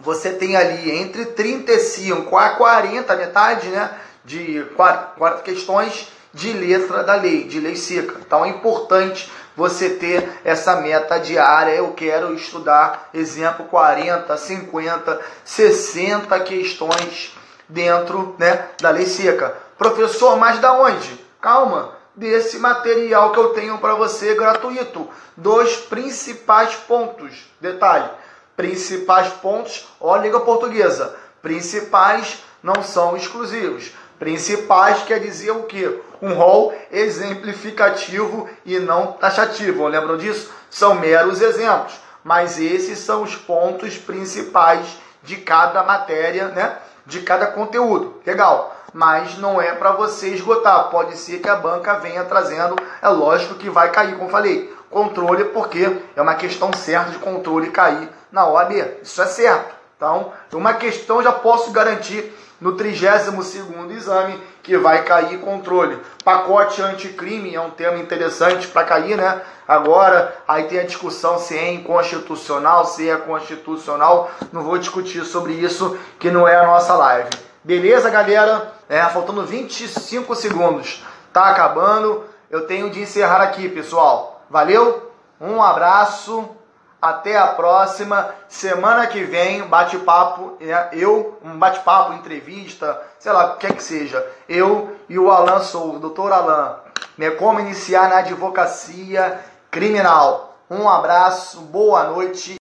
S1: você tem ali entre 35 a 40, metade, né, de 40 questões de letra da lei, de lei seca. Então é importante você ter essa meta diária. Eu quero estudar, exemplo, 40, 50, 60 questões dentro né, da lei seca. Professor, mas da onde? Calma, desse material que eu tenho para você gratuito. Dois principais pontos. Detalhe: principais pontos, ó, língua portuguesa. Principais não são exclusivos. Principais quer dizer o quê? Um rol exemplificativo e não taxativo. Lembram disso? São meros exemplos, mas esses são os pontos principais de cada matéria, né? De cada conteúdo. Legal. Mas não é para você esgotar. Pode ser que a banca venha trazendo. É lógico que vai cair, como falei. Controle, porque é uma questão certa de controle cair na OAB. Isso é certo. Então, uma questão já posso garantir no 32º exame que vai cair controle. Pacote anticrime é um tema interessante para cair, né? Agora, aí tem a discussão se é inconstitucional, se é constitucional. Não vou discutir sobre isso, que não é a nossa live. Beleza, galera? É, faltando 25 segundos. Tá acabando. Eu tenho de encerrar aqui, pessoal. Valeu? Um abraço. Até a próxima. Semana que vem, bate-papo, eu, um bate-papo, entrevista, sei lá, o que é que seja. Eu e o Alan Sou, o doutor Alan. Né? Como iniciar na advocacia criminal. Um abraço, boa noite.